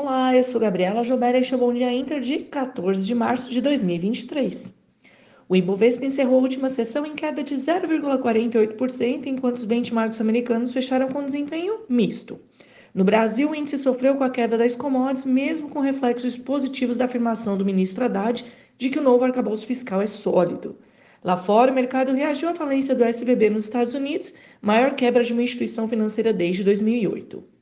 Olá, eu sou Gabriela Jober e este é o Bom Dia Inter de 14 de março de 2023. O Ibovespa encerrou a última sessão em queda de 0,48%, enquanto os benchmarks americanos fecharam com desempenho misto. No Brasil, o índice sofreu com a queda das commodities, mesmo com reflexos positivos da afirmação do ministro Haddad de que o novo arcabouço fiscal é sólido. Lá fora, o mercado reagiu à falência do SVB nos Estados Unidos, maior quebra de uma instituição financeira desde 2008.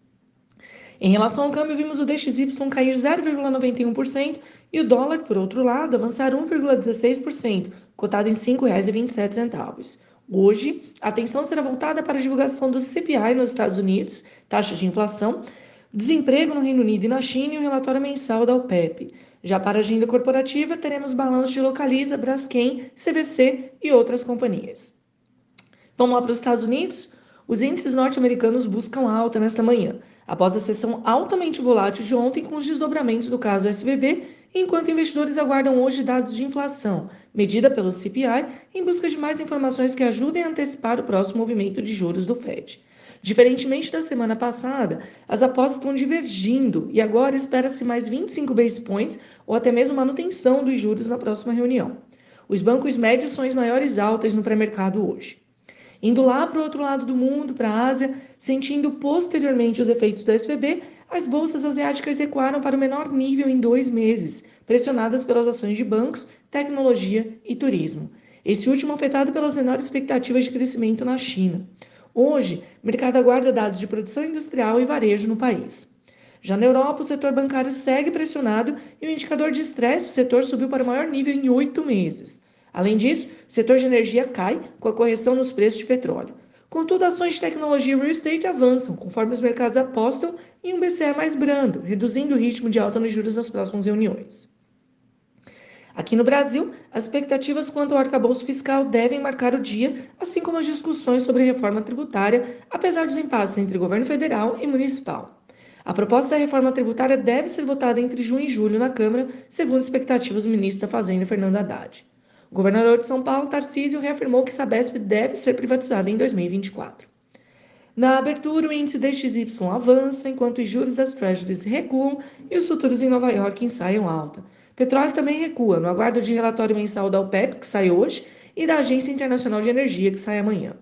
Em relação ao câmbio, vimos o DXY cair 0,91% e o dólar, por outro lado, avançar 1,16%, cotado em R$ 5,27. Hoje, a atenção será voltada para a divulgação do CPI nos Estados Unidos, taxa de inflação, desemprego no Reino Unido e na China e o relatório mensal da OPEP. Já para a agenda corporativa, teremos balanços de Localiza, Braskem, CVC e outras companhias. Vamos lá para os Estados Unidos? Os índices norte-americanos buscam alta nesta manhã, após a sessão altamente volátil de ontem com os desdobramentos do caso SVB, enquanto investidores aguardam hoje dados de inflação, medida pelo CPI, em busca de mais informações que ajudem a antecipar o próximo movimento de juros do Fed. Diferentemente da semana passada, as apostas estão divergindo e agora espera-se mais 25 base points ou até mesmo manutenção dos juros na próxima reunião. Os bancos médios são as maiores altas no pré-mercado hoje. Indo lá para o outro lado do mundo, para a Ásia, sentindo posteriormente os efeitos do SVB, as bolsas asiáticas recuaram para o menor nível em dois meses, pressionadas pelas ações de bancos, tecnologia e turismo. Esse último afetado pelas menores expectativas de crescimento na China. Hoje, o mercado aguarda dados de produção industrial e varejo no país. Já na Europa, o setor bancário segue pressionado e o indicador de estresse do setor subiu para o maior nível em oito meses. Além disso, o setor de energia cai com a correção nos preços de petróleo. Contudo, ações de tecnologia e real estate avançam, conforme os mercados apostam em um BCE mais brando, reduzindo o ritmo de alta nos juros nas próximas reuniões. Aqui no Brasil, as expectativas quanto ao arcabouço fiscal devem marcar o dia, assim como as discussões sobre reforma tributária, apesar dos impasses entre governo federal e municipal. A proposta da reforma tributária deve ser votada entre junho e julho na Câmara, segundo expectativas do ministro da Fazenda, Fernando Haddad. O governador de São Paulo, Tarcísio, reafirmou que Sabesp deve ser privatizada em 2024. Na abertura, o índice DXY avança, enquanto os juros das Treasuries recuam e os futuros em Nova York ensaiam alta. Petróleo também recua, no aguardo de relatório mensal da OPEP, que sai hoje, e da Agência Internacional de Energia, que sai amanhã.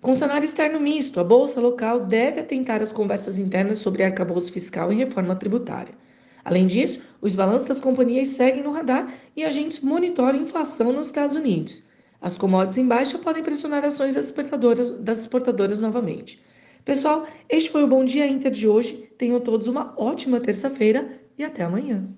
Com cenário externo misto, a Bolsa local deve atentar às conversas internas sobre arcabouço fiscal e reforma tributária. Além disso, os balanços das companhias seguem no radar e agentes monitoram a inflação nos Estados Unidos. As commodities em baixa podem pressionar ações das exportadoras, das exportadoras novamente. Pessoal, este foi o Bom Dia Inter de hoje. Tenham todos uma ótima terça-feira e até amanhã.